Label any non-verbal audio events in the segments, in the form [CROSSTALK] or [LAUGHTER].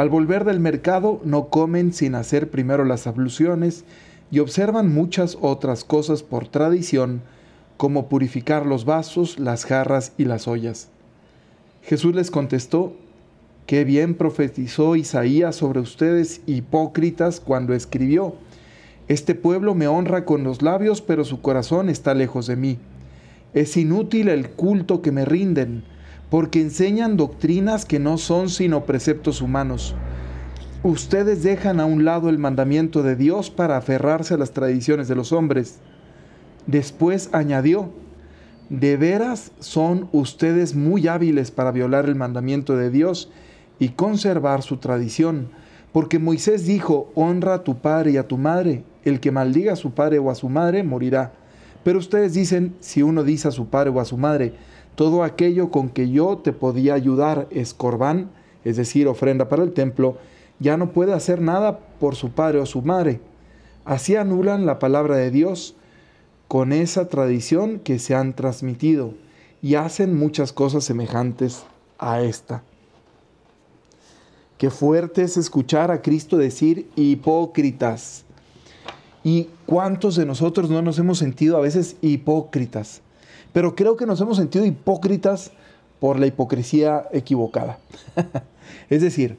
Al volver del mercado no comen sin hacer primero las abluciones y observan muchas otras cosas por tradición, como purificar los vasos, las jarras y las ollas. Jesús les contestó, Qué bien profetizó Isaías sobre ustedes hipócritas cuando escribió, Este pueblo me honra con los labios, pero su corazón está lejos de mí. Es inútil el culto que me rinden, porque enseñan doctrinas que no son sino preceptos humanos. Ustedes dejan a un lado el mandamiento de Dios para aferrarse a las tradiciones de los hombres. Después añadió, de veras son ustedes muy hábiles para violar el mandamiento de Dios y conservar su tradición, porque Moisés dijo, honra a tu padre y a tu madre, el que maldiga a su padre o a su madre morirá. Pero ustedes dicen, si uno dice a su padre o a su madre, todo aquello con que yo te podía ayudar es corbán, es decir, ofrenda para el templo, ya no puede hacer nada por su padre o su madre. Así anulan la palabra de Dios con esa tradición que se han transmitido y hacen muchas cosas semejantes a esta. Qué fuerte es escuchar a Cristo decir hipócritas. ¿Y cuántos de nosotros no nos hemos sentido a veces hipócritas? Pero creo que nos hemos sentido hipócritas por la hipocresía equivocada. [LAUGHS] es decir,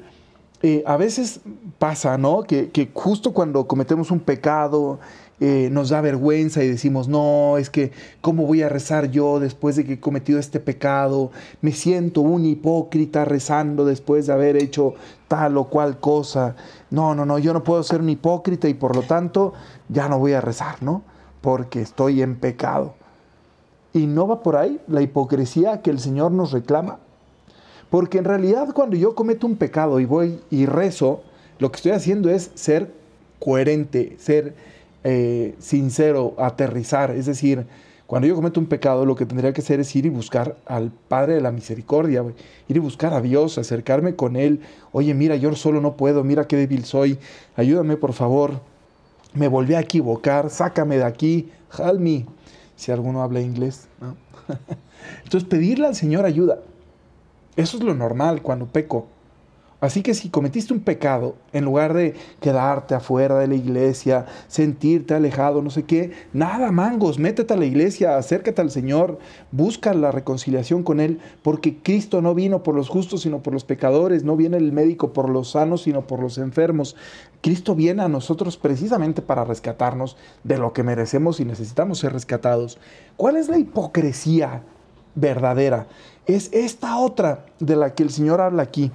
eh, a veces pasa, ¿no? Que, justo cuando cometemos un pecado eh, nos da vergüenza y decimos, no, es que, ¿cómo voy a rezar yo después de que he cometido este pecado? Me siento un hipócrita rezando después de haber hecho tal o cual cosa. No, no, no, yo no puedo ser un hipócrita y por lo tanto ya no voy a rezar, ¿no? Porque estoy en pecado. Y no va por ahí la hipocresía que el Señor nos reclama. Porque en realidad cuando yo cometo un pecado y voy y rezo, lo que estoy haciendo es ser coherente, ser eh, sincero, aterrizar. Es decir, cuando yo cometo un pecado, lo que tendría que hacer es ir y buscar al Padre de la Misericordia, ir y buscar a Dios, acercarme con Él. Oye, mira, yo solo no puedo, mira qué débil soy, ayúdame por favor. Me volví a equivocar, sácame de aquí, me si alguno habla inglés. [LAUGHS] Entonces, pedirle al Señor ayuda. Eso es lo normal cuando peco. Así que si cometiste un pecado, en lugar de quedarte afuera de la iglesia, sentirte alejado, no sé qué, nada, mangos, métete a la iglesia, acércate al Señor, busca la reconciliación con Él, porque Cristo no vino por los justos, sino por los pecadores, no viene el médico por los sanos, sino por los enfermos. Cristo viene a nosotros precisamente para rescatarnos de lo que merecemos y necesitamos ser rescatados. ¿Cuál es la hipocresía verdadera? Es esta otra de la que el Señor habla aquí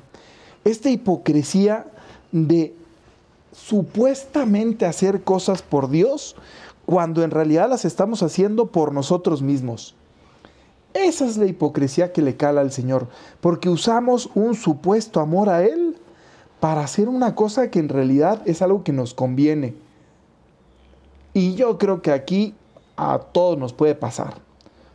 esta hipocresía de supuestamente hacer cosas por Dios cuando en realidad las estamos haciendo por nosotros mismos. Esa es la hipocresía que le cala al Señor, porque usamos un supuesto amor a Él para hacer una cosa que en realidad es algo que nos conviene. Y yo creo que aquí a todos nos puede pasar.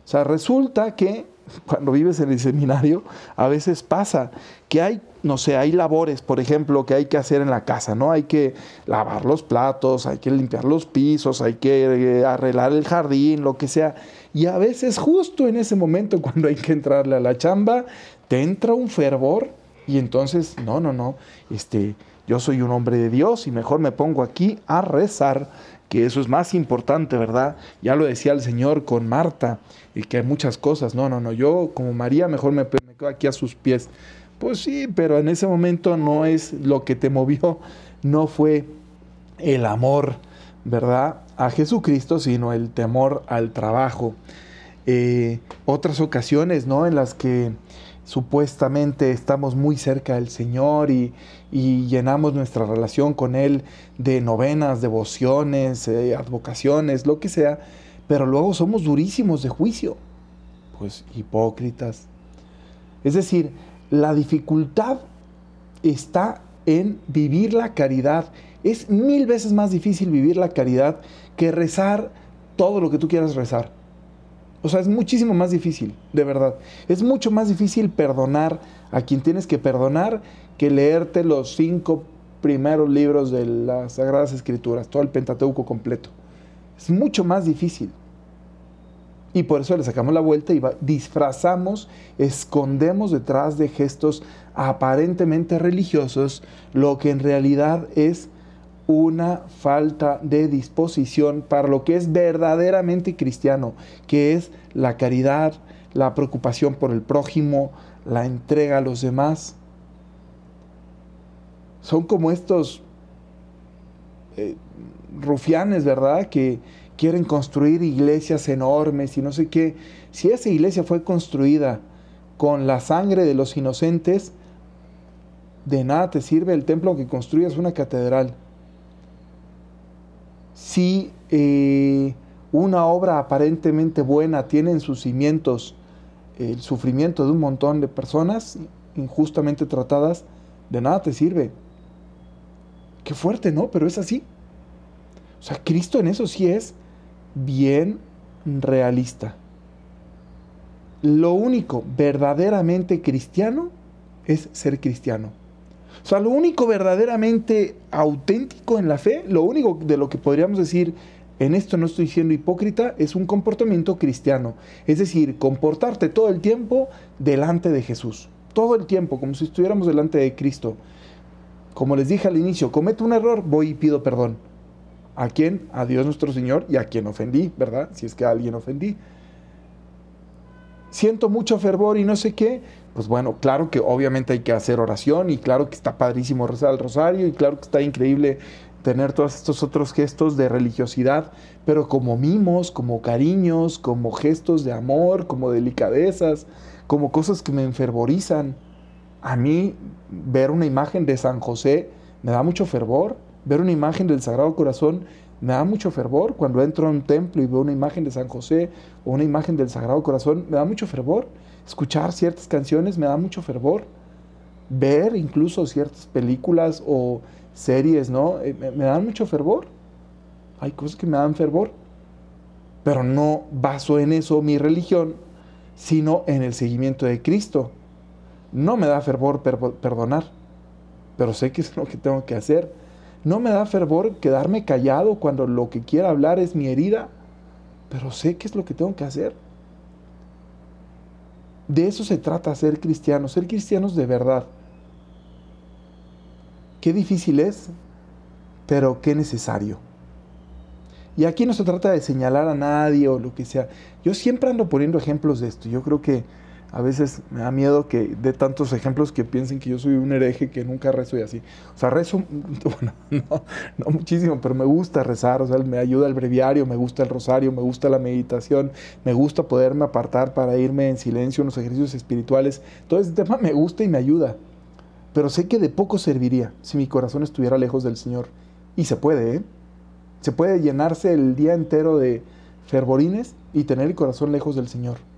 O sea, resulta que cuando vives en el seminario, a veces pasa que hay, no sé, hay labores, por ejemplo, que hay que hacer en la casa, ¿no? Hay que lavar los platos, hay que limpiar los pisos, hay que eh, arreglar el jardín, lo que sea. Y a veces justo en ese momento, [LAUGHS] cuando hay que entrarle a la chamba, te entra un fervor y entonces, no, no, no, este, yo soy un hombre de Dios y mejor me pongo aquí a rezar que eso es más importante, ¿verdad? Ya lo decía el Señor con Marta, y que hay muchas cosas. No, no, no, yo como María mejor me, quedo aquí a sus pies. Pues sí, pero en ese momento no es lo que te movió, no fue el amor, ¿verdad? A Jesucristo, sino el temor al trabajo. Eh, otras ocasiones, ¿no? En las que supuestamente estamos muy cerca del Señor y, llenamos nuestra relación con Él de novenas, devociones, eh, advocaciones, lo que sea, pero luego somos durísimos de juicio. pues hipócritas. Es decir, la dificultad está en vivir la caridad. Es mil veces más difícil vivir la caridad que rezar todo lo que tú quieras rezar. O sea, es muchísimo más difícil, de verdad. Es mucho más difícil perdonar a quien tienes que perdonar que leerte los cinco primeros libros de las Sagradas Escrituras, todo el Pentateuco completo. Es mucho más difícil. Y por eso le sacamos la vuelta y disfrazamos, escondemos detrás de gestos aparentemente religiosos lo que en realidad es una falta de disposición para lo que es verdaderamente cristiano, que es la caridad, la preocupación por el prójimo, la entrega a los demás. Son como estos eh, rufianes, ¿verdad? Que quieren construir iglesias enormes y no sé qué. Si esa iglesia fue construida con la sangre de los inocentes, de nada te sirve el templo que construyas una catedral si eh, una obra aparentemente buena tiene en sus cimientos el sufrimiento de un montón de personas injustamente tratadas, de nada te sirve. Qué fuerte, ¿no? Pero es así. O sea, Cristo en eso sí es bien realista. Lo único verdaderamente cristiano es ser cristiano. O sea, lo único verdaderamente auténtico en la fe, lo único de lo que podríamos decir, en esto no estoy siendo hipócrita, es un comportamiento cristiano. Es decir, comportarte todo el tiempo delante de Jesús. Todo el tiempo, como si estuviéramos delante de Cristo. Como les dije al inicio, cometo un error, voy y pido perdón. ¿A quién? A Dios nuestro Señor y a quien ofendí, ¿verdad? Si es que a alguien ofendí. Siento mucho fervor y no sé qué, pues bueno, claro que obviamente hay que hacer oración y claro que está padrísimo rezar el rosario y claro que está increíble tener todos estos otros gestos de religiosidad, pero como mimos, como cariños, como gestos de amor, como delicadezas, como cosas que me enfervorizan. A mí ver una imagen de San José me da mucho fervor, ver una imagen del Sagrado Corazón me da mucho fervor. Cuando entro a un templo y veo una imagen de San José o una imagen del Sagrado Corazón, me da mucho fervor escuchar ciertas canciones me da mucho fervor. Ver incluso ciertas películas o series, ¿no? Eh, me, dan mucho fervor. Hay cosas que me dan fervor. Pero no baso en eso mi religión, sino en el seguimiento de Cristo. No me da fervor perdonar, pero sé que es lo que tengo que hacer. No me da fervor quedarme callado cuando lo que quiera hablar es mi herida, pero sé que es lo que tengo que hacer. De eso se trata ser cristianos, ser cristianos de verdad. Qué difícil es, pero qué necesario. Y aquí no se trata de señalar a nadie o lo que sea. Yo siempre ando poniendo ejemplos de esto. Yo creo que a veces me da miedo que de tantos ejemplos que piensen que yo soy un hereje que nunca rezo y así. O sea, rezo, [LAUGHS] bueno, no, no, muchísimo, pero me gusta rezar, o sea, me ayuda el breviario, me gusta el rosario, me gusta la meditación, me gusta poderme apartar para irme en silencio en los ejercicios espirituales. Todo ese tema me gusta y me ayuda. Pero sé que de poco serviría si mi corazón estuviera lejos del Señor. Y se puede, ¿eh? Se puede llenarse el día entero de fervorines y tener el corazón lejos del Señor.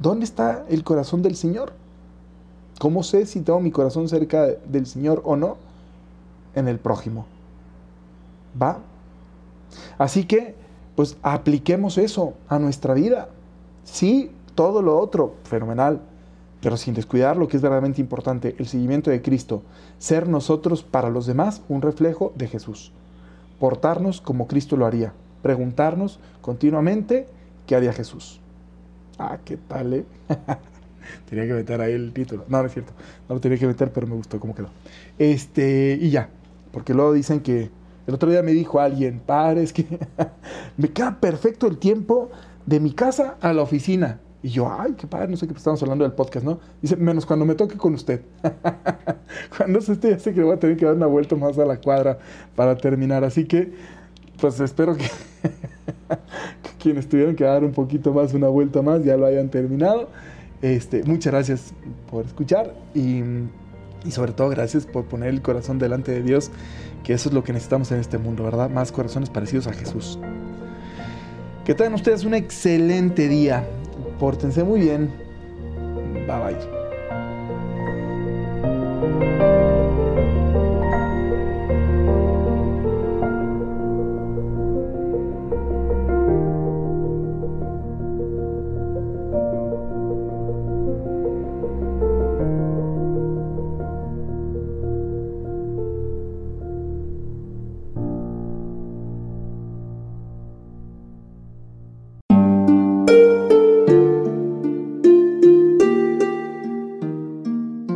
¿Dónde está el corazón del Señor? ¿Cómo sé si tengo mi corazón cerca del Señor o no? En el prójimo. ¿Va? Así que, pues apliquemos eso a nuestra vida. Sí, todo lo otro, fenomenal, pero sin descuidar lo que es verdaderamente importante, el seguimiento de Cristo. Ser nosotros para los demás un reflejo de Jesús. Portarnos como Cristo lo haría. Preguntarnos continuamente qué haría Jesús. Ah, ¿qué tal, eh? [LAUGHS] tenía que meter ahí el título. No, no es cierto. No lo tenía que meter, pero me gustó cómo quedó. Este, y ya. Porque luego dicen que. El otro día me dijo alguien, padre, es que [LAUGHS] me queda perfecto el tiempo de mi casa a la oficina. Y yo, ay, qué padre, no sé qué estamos hablando del podcast, ¿no? Dice, menos cuando me toque con usted. [LAUGHS] cuando se esté, ya sé que voy a tener que dar una vuelta más a la cuadra para terminar. Así que, pues espero que [LAUGHS] quienes tuvieron que dar un poquito más, una vuelta más, ya lo hayan terminado. Este, muchas gracias por escuchar y, y, sobre todo gracias por poner el corazón delante de Dios, que eso es lo que necesitamos en este mundo, ¿verdad? Más corazones parecidos a Jesús. Que tengan ustedes un excelente día. Pórtense muy bien. Bye bye.